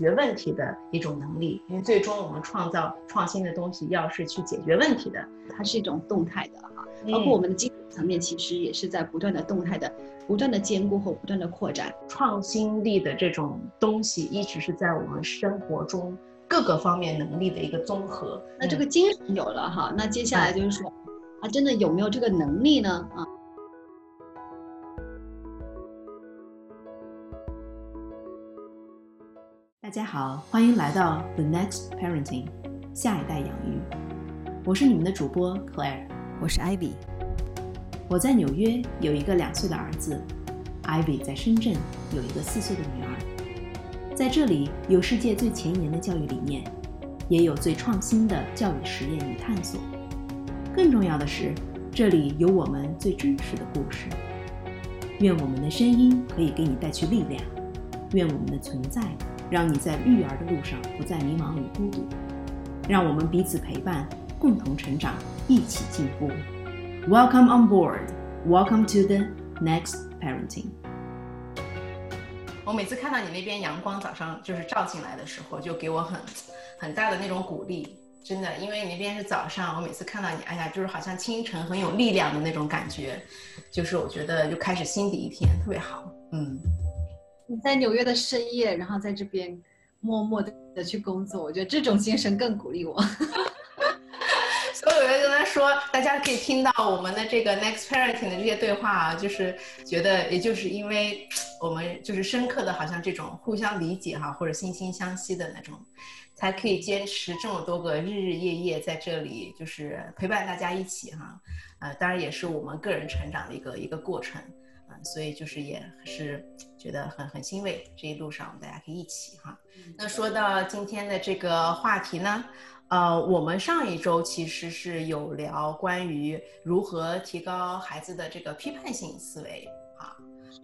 决问题的一种能力。因为最终我们创造创新的东西，要是去解决问题的，它是一种动态的哈。包括我们的精神层面，其实也是在不断的动态的、不断的兼顾和不断的扩展。创新力的这种东西，一直是在我们生活中各个方面能力的一个综合。那这个精神有了哈，那接下来就是说，他真的有没有这个能力呢？啊？大家好，欢迎来到 The Next Parenting，下一代养育。我是你们的主播 Claire，我是 Ivy。我在纽约有一个两岁的儿子，Ivy 在深圳有一个四岁的女儿。在这里有世界最前沿的教育理念，也有最创新的教育实验与探索。更重要的是，这里有我们最真实的故事。愿我们的声音可以给你带去力量，愿我们的存在。让你在育儿的路上不再迷茫与孤独，让我们彼此陪伴，共同成长，一起进步。Welcome on board. Welcome to the next parenting. 我每次看到你那边阳光早上就是照进来的时候，就给我很很大的那种鼓励。真的，因为你那边是早上，我每次看到你，哎呀，就是好像清晨很有力量的那种感觉，就是我觉得就开始新的一天，特别好。嗯。你在纽约的深夜，然后在这边默默的去工作，我觉得这种精神更鼓励我。所以我就跟他说，大家可以听到我们的这个 next parenting 的这些对话啊，就是觉得，也就是因为我们就是深刻的好像这种互相理解哈，或者惺惺相惜的那种，才可以坚持这么多个日日夜夜在这里，就是陪伴大家一起哈。呃，当然也是我们个人成长的一个一个过程。所以就是也是觉得很很欣慰，这一路上我们大家可以一起哈。那说到今天的这个话题呢，呃，我们上一周其实是有聊关于如何提高孩子的这个批判性思维啊，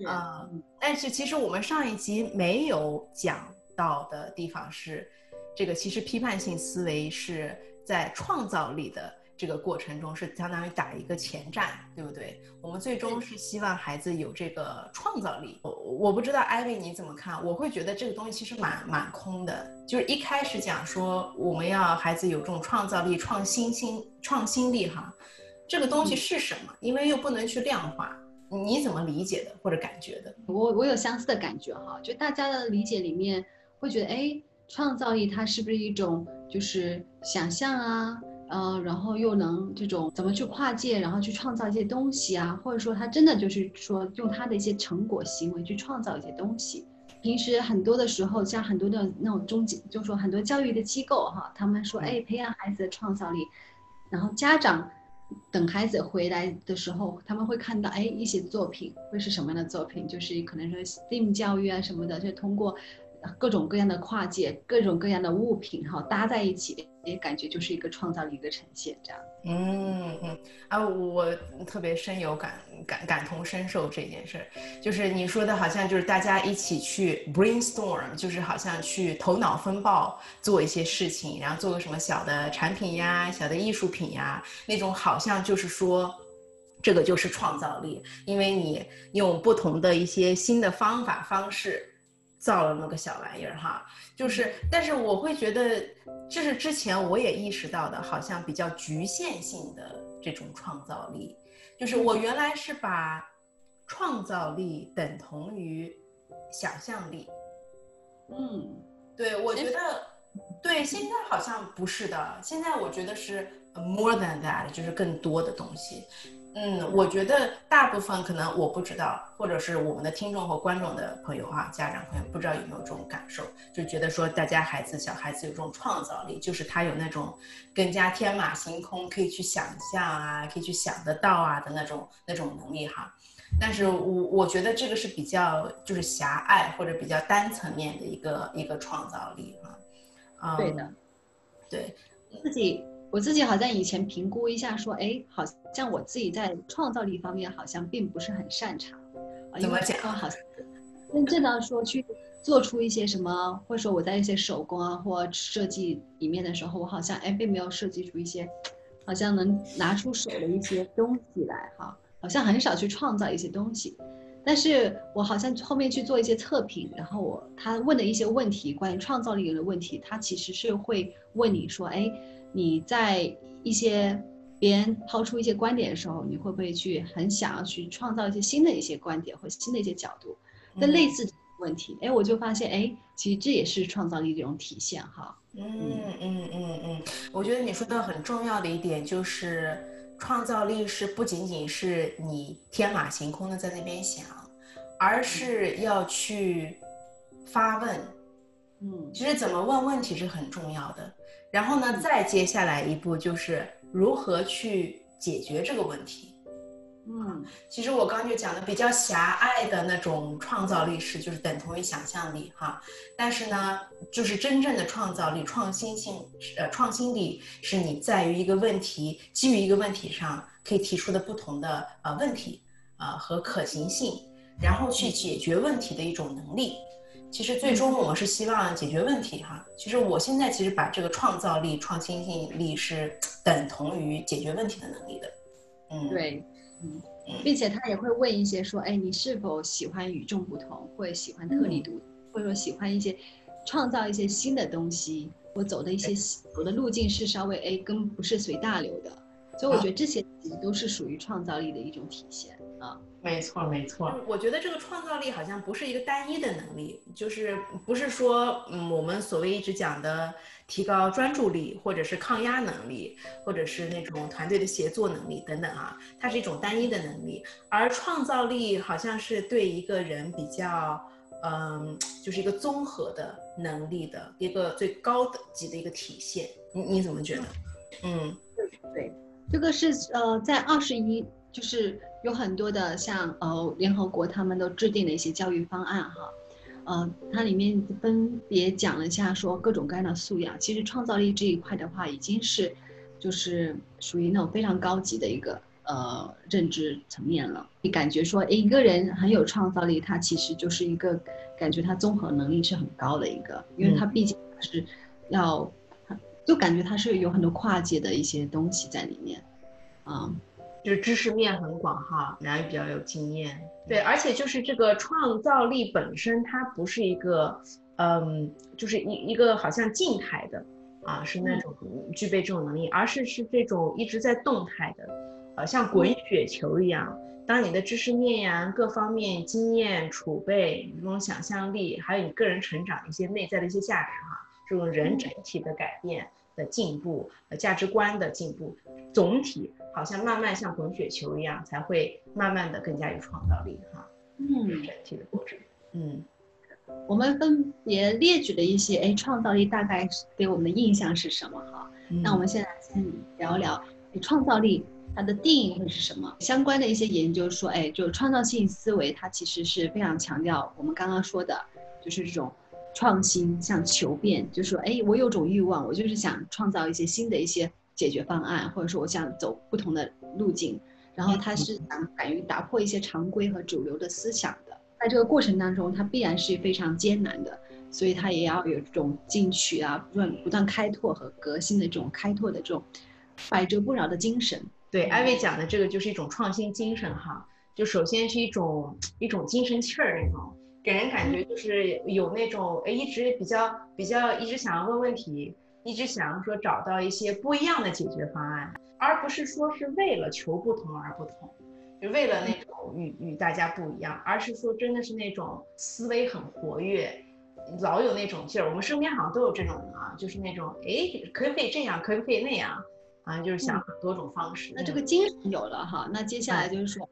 呃，但是其实我们上一集没有讲到的地方是，这个其实批判性思维是在创造力的。这个过程中是相当于打一个前站，对不对？我们最终是希望孩子有这个创造力。我我不知道艾薇你怎么看？我会觉得这个东西其实蛮蛮空的。就是一开始讲说我们要孩子有这种创造力、创新心、创新力哈，这个东西是什么？因为又不能去量化，你怎么理解的或者感觉的？我我有相似的感觉哈，就大家的理解里面会觉得，哎，创造力它是不是一种就是想象啊？嗯，然后又能这种怎么去跨界，然后去创造一些东西啊，或者说他真的就是说用他的一些成果行为去创造一些东西。平时很多的时候，像很多的那种中级，就说很多教育的机构哈，他们说哎，培养孩子的创造力，然后家长等孩子回来的时候，他们会看到哎一些作品会是什么样的作品，就是可能说 STEAM 教育啊什么的，就通过。各种各样的跨界，各种各样的物品哈搭在一起，也感觉就是一个创造力的呈现，这样。嗯嗯啊，我特别深有感感感同身受这件事儿，就是你说的好像就是大家一起去 brainstorm，就是好像去头脑风暴做一些事情，然后做个什么小的产品呀、小的艺术品呀，那种好像就是说，这个就是创造力，因为你用不同的一些新的方法方式。造了那个小玩意儿哈，就是，但是我会觉得，这是之前我也意识到的，好像比较局限性的这种创造力，就是我原来是把创造力等同于想象力，嗯，对，我觉得，对，现在好像不是的，现在我觉得是 more than that，就是更多的东西。嗯，我觉得大部分可能我不知道，或者是我们的听众和观众的朋友哈，家长朋友不知道有没有这种感受，就觉得说大家孩子小孩子有这种创造力，就是他有那种更加天马行空，可以去想象啊，可以去想得到啊的那种那种能力哈。但是我我觉得这个是比较就是狭隘或者比较单层面的一个一个创造力哈。啊，对的，对自己。我自己好像以前评估一下，说，哎，好像我自己在创造力方面好像并不是很擅长。怎么讲？好像真正的说去做出一些什么，或者说我在一些手工啊或设计里面的时候，我好像哎并没有设计出一些好像能拿出手的一些东西来哈，好像很少去创造一些东西。但是我好像后面去做一些测评，然后我他问的一些问题，关于创造力的问题，他其实是会问你说，哎，你在一些别人抛出一些观点的时候，你会不会去很想要去创造一些新的一些观点或新的一些角度？那类似问题，哎，我就发现，哎，其实这也是创造力的一种体现哈。嗯嗯嗯嗯，我觉得你说的很重要的一点就是。创造力是不仅仅是你天马行空的在那边想，而是要去发问。嗯，其实怎么问问题是很重要的。然后呢，再接下来一步就是如何去解决这个问题。嗯，其实我刚刚就讲的比较狭隘的那种创造力是，就是等同于想象力哈。但是呢，就是真正的创造力、创新性，呃，创新力是你在于一个问题，基于一个问题上可以提出的不同的呃问题，啊和可行性，然后去解决问题的一种能力。其实最终我们是希望解决问题哈。其实我现在其实把这个创造力、创新性力是等同于解决问题的能力的。嗯，对。嗯，并且他也会问一些说，哎，你是否喜欢与众不同，或者喜欢特立独，或者说喜欢一些创造一些新的东西，我走的一些我的路径是稍微哎跟不是随大流的，所以我觉得这些其实都是属于创造力的一种体现啊。没错，没错。我觉得这个创造力好像不是一个单一的能力，就是不是说，嗯，我们所谓一直讲的提高专注力，或者是抗压能力，或者是那种团队的协作能力等等啊，它是一种单一的能力。而创造力好像是对一个人比较，嗯，就是一个综合的能力的一个最高等级的一个体现。你你怎么觉得？嗯，对对，这个是呃，在二十一。就是有很多的像呃联合国他们都制定了一些教育方案哈，呃它里面分别讲了一下说各种各样的素养，其实创造力这一块的话已经是就是属于那种非常高级的一个呃认知层面了。你感觉说一个人很有创造力，他其实就是一个感觉他综合能力是很高的一个，因为他毕竟是要就感觉他是有很多跨界的一些东西在里面，啊。就是知识面很广哈，然后也比较有经验。对，而且就是这个创造力本身，它不是一个，嗯，就是一一个好像静态的啊，是那种具备这种能力，而是是这种一直在动态的，呃，像滚雪球一样。当你的知识面呀、各方面经验储备、这种想象力，还有你个人成长一些内在的一些价值哈，这种人整体的改变。的进步，呃，价值观的进步，总体好像慢慢像滚雪球一样，才会慢慢的更加有创造力哈。嗯，整体的过程。嗯，我们分别列举了一些，哎，创造力大概给我们的印象是什么哈？那我们现在先聊聊，创造力它的定义会是什么？相关的一些研究说，哎，就创造性思维，它其实是非常强调我们刚刚说的，就是这种。创新像求变，就是说，哎，我有种欲望，我就是想创造一些新的一些解决方案，或者说我想走不同的路径。然后他是想敢于打破一些常规和主流的思想的，在这个过程当中，他必然是非常艰难的，所以他也要有这种进取啊，不断不断开拓和革新的这种开拓的这种百折不挠的精神。对，艾薇讲的这个就是一种创新精神哈，就首先是一种一种精神气儿那种。给人感觉就是有那种诶，一直比较比较一直想要问问题，一直想要说找到一些不一样的解决方案，而不是说是为了求不同而不同，就为了那种与与大家不一样，而是说真的是那种思维很活跃，老有那种劲儿。我们身边好像都有这种人啊，就是那种哎，可不可以这样，可不可以那样啊，就是想很多种方式。那这个精神有了哈，那接下来就是说。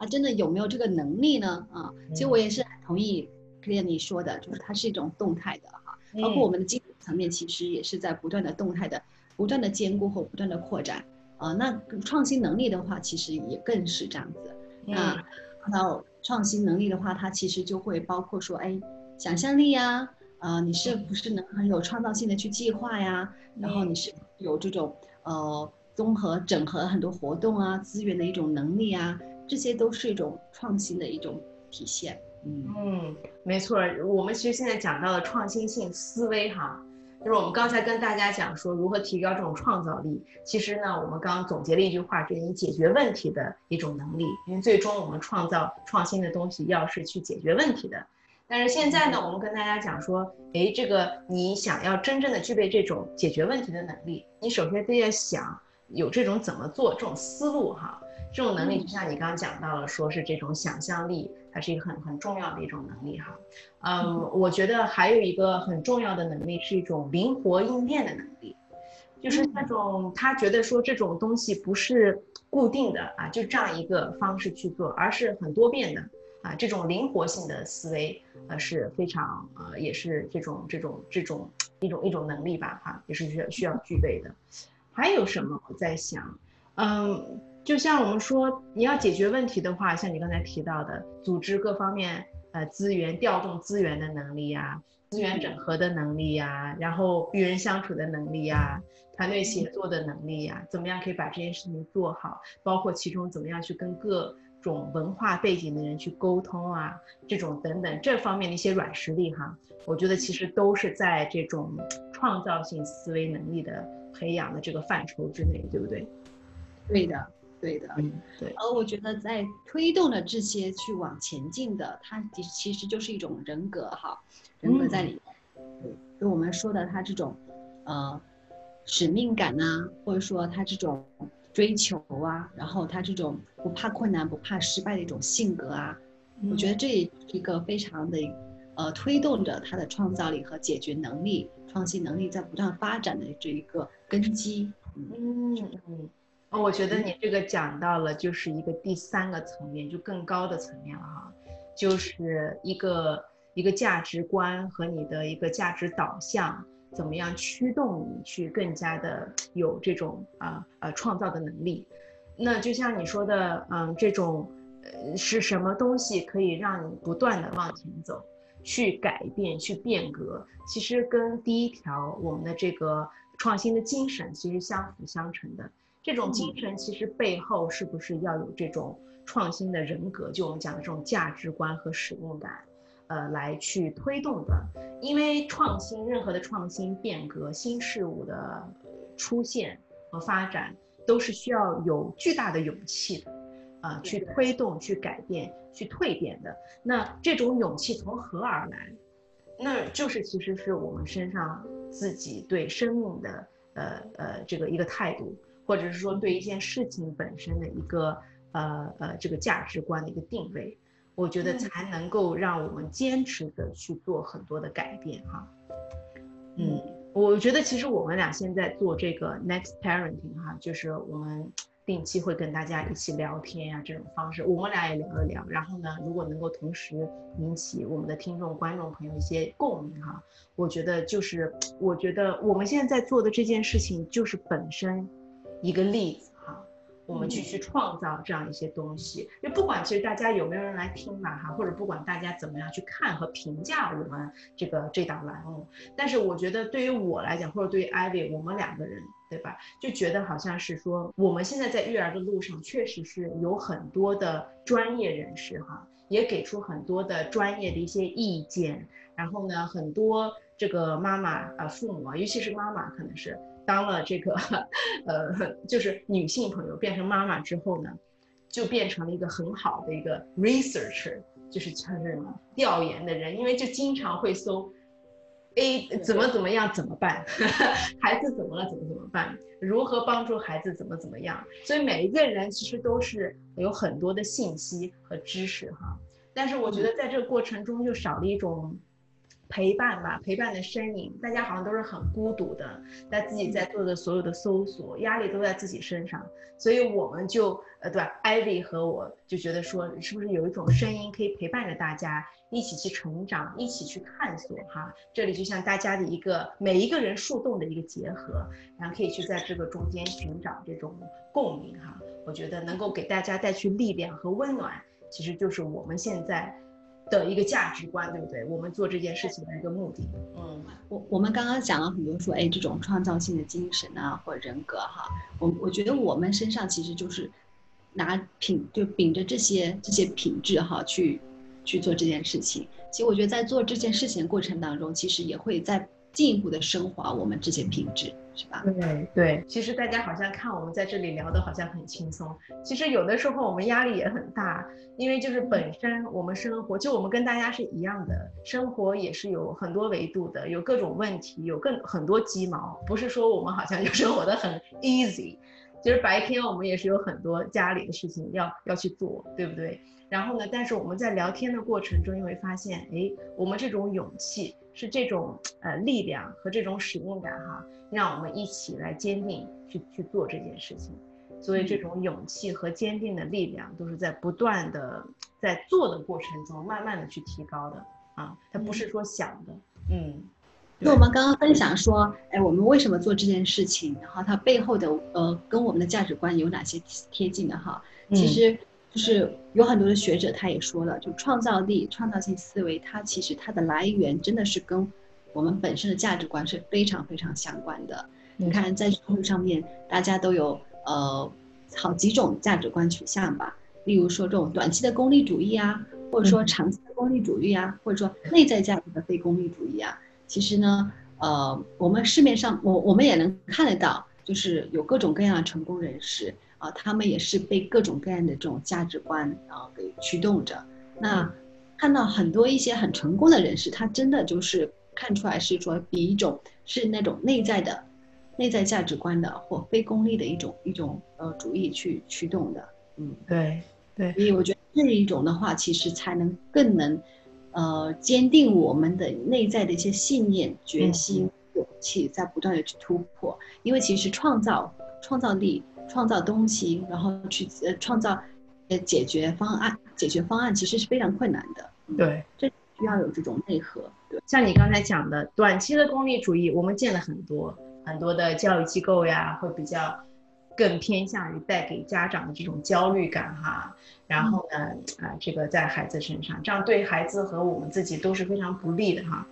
啊真的有没有这个能力呢？啊，其实我也是很同意 c l e a r l y 说的，就是它是一种动态的哈，包括我们的精神层面，其实也是在不断的动态的、不断的兼顾和不断的扩展啊。那创新能力的话，其实也更是这样子。那看到创新能力的话，它其实就会包括说，哎，想象力呀，啊，你是不是能很有创造性的去计划呀？然后你是有这种呃综合整合很多活动啊、资源的一种能力啊。这些都是一种创新的一种体现。嗯，没错。我们其实现在讲到了创新性思维哈，就是我们刚才跟大家讲说如何提高这种创造力，其实呢，我们刚刚总结了一句话，就是你解决问题的一种能力，因为最终我们创造创新的东西要是去解决问题的。但是现在呢，我们跟大家讲说，哎，这个你想要真正的具备这种解决问题的能力，你首先得要想有这种怎么做这种思路哈，这种能力就像你刚刚讲到了，说是这种想象力，它是一个很很重要的一种能力哈。嗯，我觉得还有一个很重要的能力是一种灵活应变的能力，就是那种他觉得说这种东西不是固定的啊，就这样一个方式去做，而是很多变的。啊，这种灵活性的思维，呃，是非常呃，也是这种这种这种一种一种能力吧，哈，也是需要需要具备的。还有什么？我在想，嗯，就像我们说，你要解决问题的话，像你刚才提到的，组织各方面呃资源调动资源的能力呀，资源整合的能力呀，然后与人相处的能力呀，团队协作的能力呀，怎么样可以把这件事情做好？包括其中怎么样去跟各种文化背景的人去沟通啊，这种等等这方面的一些软实力哈，我觉得其实都是在这种创造性思维能力的培养的这个范畴之内，对不对？对的，对的，嗯，对。而我觉得在推动的这些去往前进的，它其实其实就是一种人格哈，人格在里面。对，就我们说的他这种，呃，使命感呐，或者说他这种。追求啊，然后他这种不怕困难、不怕失败的一种性格啊，我觉得这也是一个非常的，呃，推动着他的创造力和解决能力、创新能力在不断发展的这一个根基。嗯嗯，哦，我觉得你这个讲到了就是一个第三个层面，就更高的层面了哈，就是一个一个价值观和你的一个价值导向。怎么样驱动你去更加的有这种啊呃创造的能力？那就像你说的，嗯，这种呃是什么东西可以让你不断的往前走，去改变、去变革？其实跟第一条我们的这个创新的精神其实相辅相成的。这种精神其实背后是不是要有这种创新的人格？就我们讲的这种价值观和使命感。呃，来去推动的，因为创新，任何的创新变革、新事物的出现和发展，都是需要有巨大的勇气的，啊，去推动、去改变、去蜕变的。那这种勇气从何而来？那就是其实是我们身上自己对生命的，呃呃，这个一个态度，或者是说对一件事情本身的一个，呃呃，这个价值观的一个定位。我觉得才能够让我们坚持的去做很多的改变哈，嗯，我觉得其实我们俩现在做这个 next parenting 哈，就是我们定期会跟大家一起聊天呀，这种方式，我们俩也聊了聊。然后呢，如果能够同时引起我们的听众、观众朋友一些共鸣哈，我觉得就是，我觉得我们现在在做的这件事情就是本身一个例子哈。我们去去创造这样一些东西，就不管其实大家有没有人来听嘛哈，或者不管大家怎么样去看和评价我们这个这档栏目，但是我觉得对于我来讲，或者对于艾薇，我们两个人，对吧？就觉得好像是说，我们现在在育儿的路上，确实是有很多的专业人士哈，也给出很多的专业的一些意见，然后呢，很多这个妈妈啊，父母啊，尤其是妈妈，可能是。当了这个，呃，就是女性朋友变成妈妈之后呢，就变成了一个很好的一个 researcher，就是叫什么调研的人，因为就经常会搜，A 怎么怎么样怎么办，孩子怎么了怎么怎么办，如何帮助孩子怎么怎么样，所以每一个人其实都是有很多的信息和知识哈，但是我觉得在这个过程中就少了一种。陪伴吧，陪伴的身影，大家好像都是很孤独的，在自己在做的所有的搜索，压力都在自己身上，所以我们就呃，对吧？Ivy 和我就觉得说，是不是有一种声音可以陪伴着大家一起去成长，一起去探索哈？这里就像大家的一个每一个人树洞的一个结合，然后可以去在这个中间寻找这种共鸣哈。我觉得能够给大家带去力量和温暖，其实就是我们现在。的一个价值观，对不对？我们做这件事情的一个目的。嗯，我我们刚刚讲了很多，说哎，这种创造性的精神啊，或人格哈，我我觉得我们身上其实就是拿品，就秉着这些这些品质哈，去去做这件事情。其实我觉得在做这件事情过程当中，其实也会在进一步的升华我们这些品质，是吧？对对，其实大家好像看我们在这里聊的好像很轻松，其实有的时候我们压力也很大，因为就是本身我们生活就我们跟大家是一样的，生活也是有很多维度的，有各种问题，有更很多鸡毛，不是说我们好像就生活的很 easy，其实白天我们也是有很多家里的事情要要去做，对不对？然后呢，但是我们在聊天的过程中，你会发现，哎，我们这种勇气是这种呃力量和这种使命感哈，让我们一起来坚定去去做这件事情。所以这种勇气和坚定的力量都是在不断的在做的过程中慢慢的去提高的啊，它不是说想的，嗯。那我们刚刚分享说，哎，我们为什么做这件事情？然后它背后的呃跟我们的价值观有哪些贴近的哈？其实。就是有很多的学者，他也说了，就创造力、创造性思维，它其实它的来源真的是跟我们本身的价值观是非常非常相关的。你看，在社会上面，大家都有呃好几种价值观取向吧，例如说这种短期的功利主义啊，或者说长期的功利主义啊，或者说内在价值的非功利主义啊。其实呢，呃，我们市面上我我们也能看得到，就是有各种各样的成功人士。啊，他们也是被各种各样的这种价值观啊给驱动着。那看到很多一些很成功的人士，他真的就是看出来是说，比一种是那种内在的、内在价值观的或非功利的一种一种呃主义去驱动的。嗯，对对。所以我觉得这一种的话，其实才能更能呃坚定我们的内在的一些信念、决心、勇气，在不断的去突破。因为其实创造创造力。创造东西，然后去呃创造呃解决方案，解决方案其实是非常困难的。对，这需要有这种内核。对，像你刚才讲的，短期的功利主义，我们见了很多很多的教育机构呀，会比较更偏向于带给家长的这种焦虑感哈。然后呢，啊，这个在孩子身上，这样对孩子和我们自己都是非常不利的哈。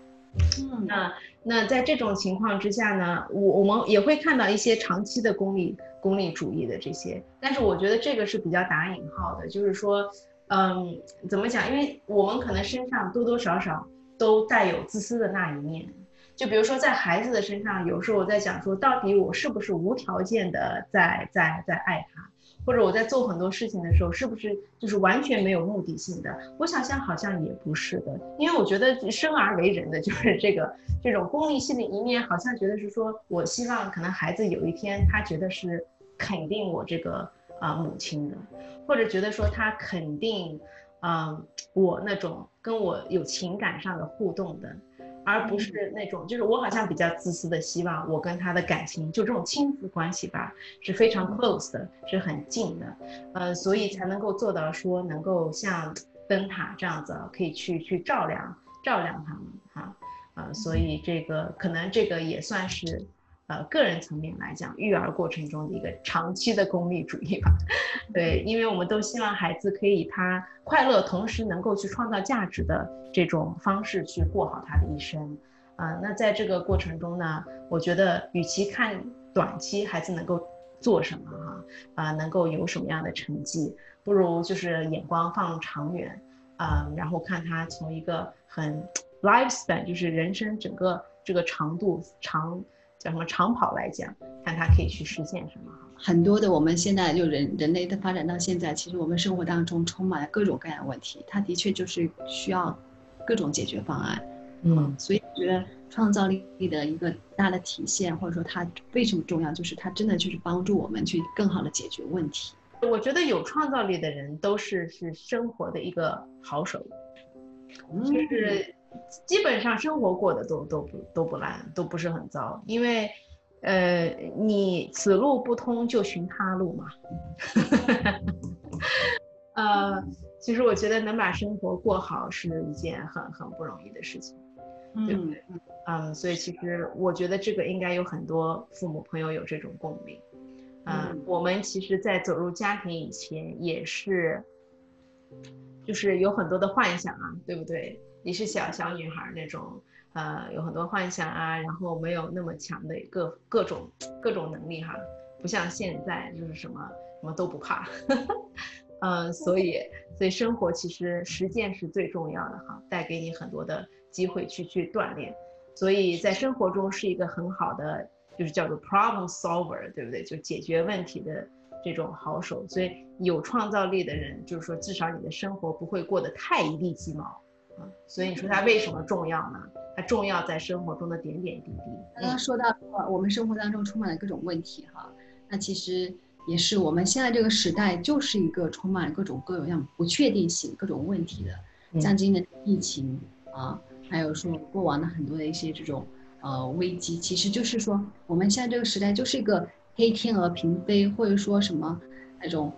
嗯，那那在这种情况之下呢，我我们也会看到一些长期的功利功利主义的这些，但是我觉得这个是比较打引号的，就是说，嗯，怎么讲？因为我们可能身上多多少少都带有自私的那一面，就比如说在孩子的身上，有时候我在想说，到底我是不是无条件的在在在爱他？或者我在做很多事情的时候，是不是就是完全没有目的性的？我想想，好像也不是的，因为我觉得生而为人的就是这个这种功利性的一面，好像觉得是说我希望可能孩子有一天他觉得是肯定我这个啊母亲的，或者觉得说他肯定啊我那种跟我有情感上的互动的。而不是那种，就是我好像比较自私的，希望我跟他的感情，就这种亲子关系吧，是非常 close 的，是很近的，呃，所以才能够做到说，能够像灯塔这样子，可以去去照亮照亮他们哈，呃，所以这个可能这个也算是。呃，个人层面来讲，育儿过程中的一个长期的功利主义吧，对，因为我们都希望孩子可以以他快乐，同时能够去创造价值的这种方式去过好他的一生，啊，那在这个过程中呢，我觉得与其看短期孩子能够做什么哈，啊，能够有什么样的成绩，不如就是眼光放长远，啊，然后看他从一个很 lifespan，就是人生整个这个长度长。叫什么长跑来讲，看他可以去实现什么。很多的我们现在就人人类的发展到现在，其实我们生活当中充满了各种各样的问题，它的确就是需要各种解决方案。嗯，所以我觉得创造力的一个大的体现，或者说它为什么重要，就是它真的就是帮助我们去更好的解决问题。我觉得有创造力的人都是是生活的一个好手，就是。基本上生活过得都都不都不烂，都不是很糟，因为，呃，你此路不通就寻他路嘛。呃，其实我觉得能把生活过好是一件很很不容易的事情，对不对？嗯，所以其实我觉得这个应该有很多父母朋友有这种共鸣。嗯，我们其实，在走入家庭以前也是，就是有很多的幻想啊，对不对？你是小小女孩那种，呃，有很多幻想啊，然后没有那么强的各各种各种能力哈，不像现在就是什么什么都不怕，嗯，所以所以生活其实实践是最重要的哈，带给你很多的机会去去锻炼，所以在生活中是一个很好的，就是叫做 problem solver，对不对？就解决问题的这种好手。所以有创造力的人，就是说至少你的生活不会过得太一地鸡毛啊。所以你说它为什么重要呢？它重要在生活中的点点滴滴。刚刚说到我们生活当中充满了各种问题哈，那其实。也是我们现在这个时代，就是一个充满各种各样不确定性、各种问题的，像今年疫情啊，还有说过往的很多的一些这种呃危机，其实就是说我们现在这个时代就是一个黑天鹅平飞，或者说什么那种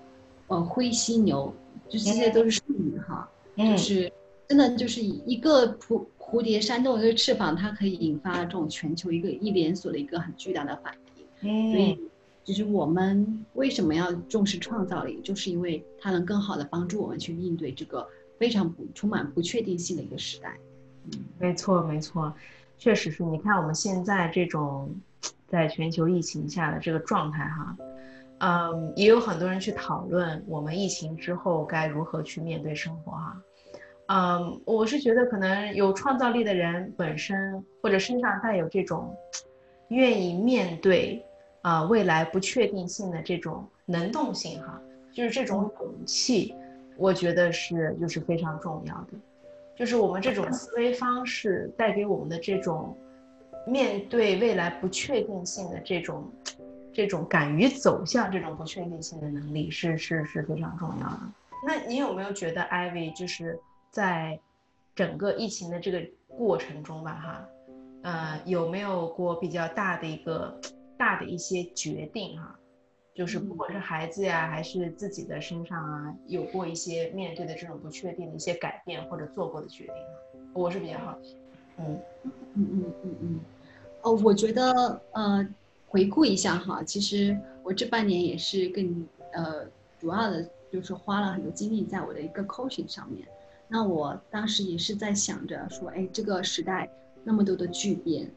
呃灰犀牛，就这些都是术语哈，就是真的就是一个蝴蝴蝶扇动一个翅膀，它可以引发这种全球一个一连锁的一个很巨大的反应，所以。其实我们为什么要重视创造力，就是因为它能更好的帮助我们去应对这个非常不充满不确定性的一个时代。嗯，没错没错，确实是你看我们现在这种在全球疫情下的这个状态哈，嗯，也有很多人去讨论我们疫情之后该如何去面对生活哈。嗯，我是觉得可能有创造力的人本身或者身上带有这种愿意面对。啊，未来不确定性的这种能动性，哈，就是这种勇气，我觉得是就是非常重要的。就是我们这种思维方式带给我们的这种面对未来不确定性的这种这种敢于走向这种不确定性的能力，是是是非常重要的。那你有没有觉得，Ivy 就是在整个疫情的这个过程中吧，哈，呃，有没有过比较大的一个？大的一些决定哈，就是不管是孩子呀，还是自己的身上啊，有过一些面对的这种不确定的一些改变或者做过的决定，我是比较好奇。嗯嗯嗯嗯嗯，哦，我觉得呃，回顾一下哈，其实我这半年也是更呃，主要的就是花了很多精力在我的一个 coaching 上面。那我当时也是在想着说，哎，这个时代那么多的巨变。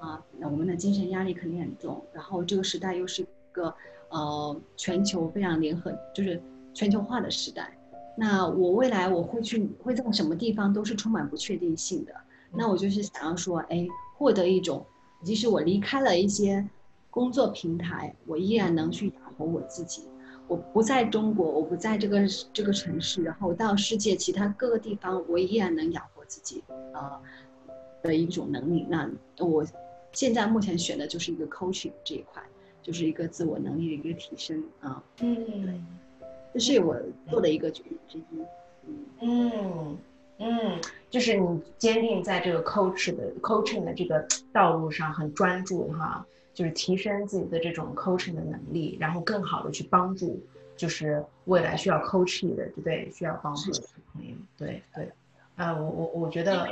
啊，那我们的精神压力肯定很重。然后这个时代又是一个呃全球非常联合，就是全球化的时代。那我未来我会去会在什么地方都是充满不确定性的。那我就是想要说，哎，获得一种，即使我离开了一些工作平台，我依然能去养活我自己。我不在中国，我不在这个这个城市，然后到世界其他各个地方，我依然能养活自己，呃的一种能力。那我。现在目前选的就是一个 coaching 这一块，就是一个自我能力的一个提升啊。嗯，对，这是我做的一个决定之一。嗯嗯，就是你坚定在这个 coach 的 coaching 的这个道路上很专注哈，就是提升自己的这种 coaching 的能力，然后更好的去帮助，就是未来需要 coaching 的，对不对？需要帮助的朋友，对对。啊，我我我觉得。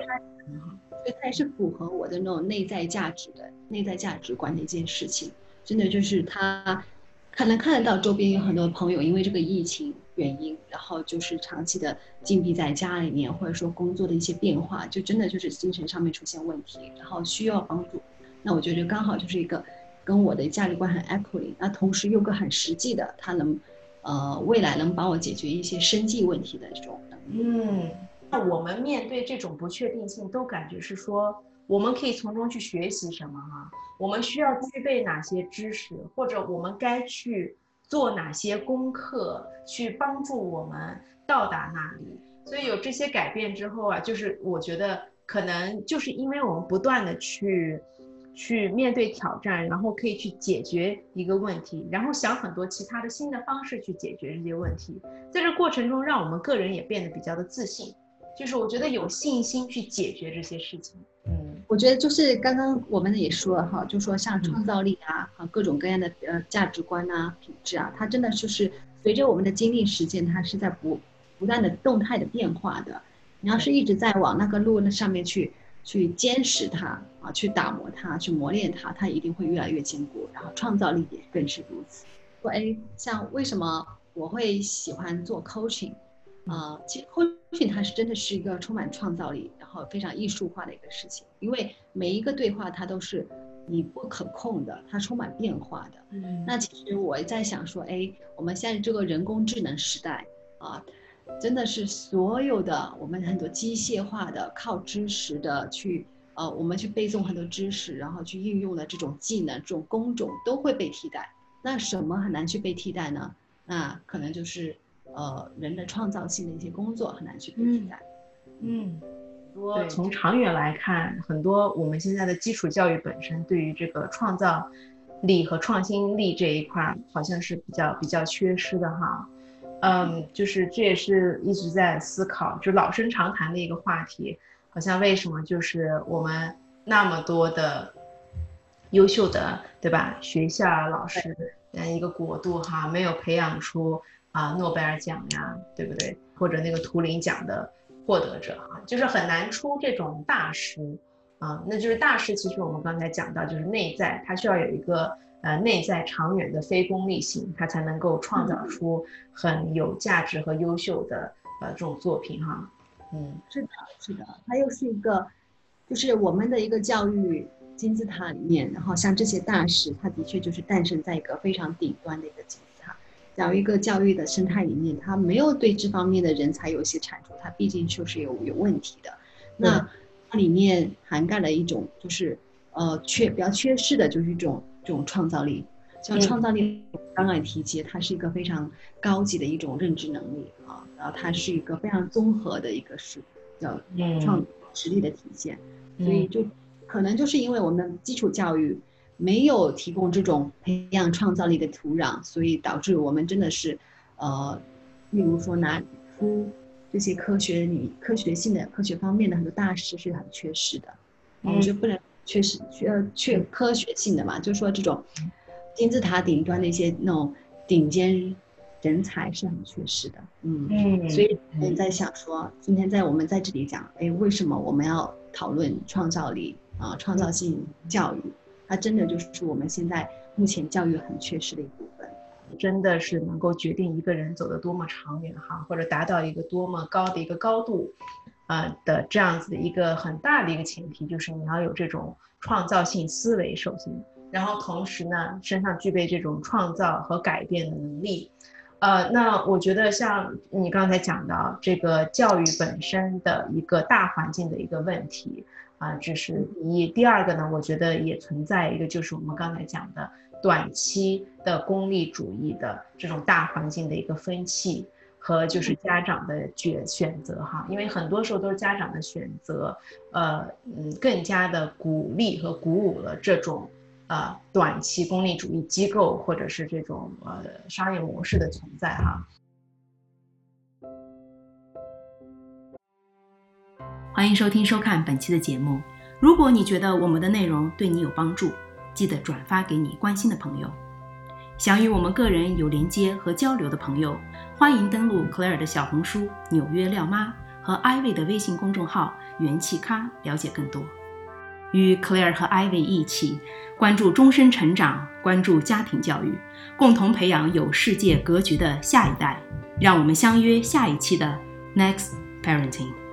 所以它也是符合我的那种内在价值的内在价值观的一件事情，真的就是他可能看得到周边有很多朋友因为这个疫情原因，然后就是长期的禁闭在家里面，或者说工作的一些变化，就真的就是精神上面出现问题，然后需要帮助。那我觉得刚好就是一个跟我的价值观很 equally，那同时又个很实际的，他能呃未来能帮我解决一些生计问题的这种能力。嗯。那我们面对这种不确定性，都感觉是说，我们可以从中去学习什么哈？我们需要具备哪些知识，或者我们该去做哪些功课，去帮助我们到达那里？所以有这些改变之后啊，就是我觉得可能就是因为我们不断的去，去面对挑战，然后可以去解决一个问题，然后想很多其他的新的方式去解决这些问题，在这过程中，让我们个人也变得比较的自信。就是我觉得有信心去解决这些事情。嗯，我觉得就是刚刚我们也说了哈，就说像创造力啊，和各种各样的呃价值观啊、品质啊，它真的就是随着我们的经历实践，它是在不不断的动态的变化的。你要是一直在往那个路那上面去去坚持它啊，去打磨它，去磨练它，它一定会越来越坚固。然后创造力也更是如此。说哎，像为什么我会喜欢做 coaching？啊，其实 coaching 它是真的是一个充满创造力，然后非常艺术化的一个事情。因为每一个对话它都是你不可控的，它充满变化的。嗯，那其实我在想说，哎，我们现在这个人工智能时代啊，真的是所有的我们很多机械化的靠知识的去呃，我们去背诵很多知识，然后去应用的这种技能、这种工种都会被替代。那什么很难去被替代呢？那可能就是呃人的创造性的一些工作很难去被替代。嗯，多从长远来看，很多我们现在的基础教育本身对于这个创造力和创新力这一块好像是比较比较缺失的哈。嗯，就是这也是一直在思考，就老生常谈的一个话题，好像为什么就是我们那么多的优秀的对吧？学校啊，老师。嗯，一个国度哈，没有培养出啊诺贝尔奖呀，对不对？或者那个图灵奖的获得者啊，就是很难出这种大师啊。那就是大师，其实我们刚才讲到，就是内在，他需要有一个呃内在长远的非功利性，他才能够创造出很有价值和优秀的呃这种作品哈。嗯，是的，是的，它又是一个，就是我们的一个教育。金字塔里面，然后像这些大师，他的确就是诞生在一个非常顶端的一个金字塔。假如一个教育的生态里面，他没有对这方面的人才有一些产出，他毕竟就是有有问题的。那它里面涵盖了一种，就是呃缺比较缺失的，就是一种这种创造力。像创造力，刚刚也提及，它是一个非常高级的一种认知能力啊，然后它是一个非常综合的一个是叫创实力的体现，所以就。可能就是因为我们基础教育没有提供这种培养创造力的土壤，所以导致我们真的是，呃，例如说拿出这些科学里科学性的科学方面的很多大师是很缺失的，我觉得不能缺失缺缺科学性的嘛？就是说这种金字塔顶端的一些那种顶尖人才是很缺失的，嗯，所以我在想说，今天在我们在这里讲，哎，为什么我们要讨论创造力？啊，创造性教育，它真的就是我们现在目前教育很缺失的一部分，真的是能够决定一个人走得多么长远哈，或者达到一个多么高的一个高度，啊的这样子的一个很大的一个前提，就是你要有这种创造性思维，首先，然后同时呢，身上具备这种创造和改变的能力，呃，那我觉得像你刚才讲到这个教育本身的一个大环境的一个问题。啊，这是第一。第二个呢，我觉得也存在一个，就是我们刚才讲的短期的功利主义的这种大环境的一个分歧，和就是家长的选选择哈。因为很多时候都是家长的选择，呃嗯，更加的鼓励和鼓舞了这种呃短期功利主义机构或者是这种呃商业模式的存在哈。欢迎收听收看本期的节目。如果你觉得我们的内容对你有帮助，记得转发给你关心的朋友。想与我们个人有连接和交流的朋友，欢迎登录 Claire 的小红书“纽约廖妈”和 Ivy 的微信公众号“元气咖”了解更多。与 Claire 和 Ivy 一起关注终身成长，关注家庭教育，共同培养有世界格局的下一代。让我们相约下一期的 Next Parenting。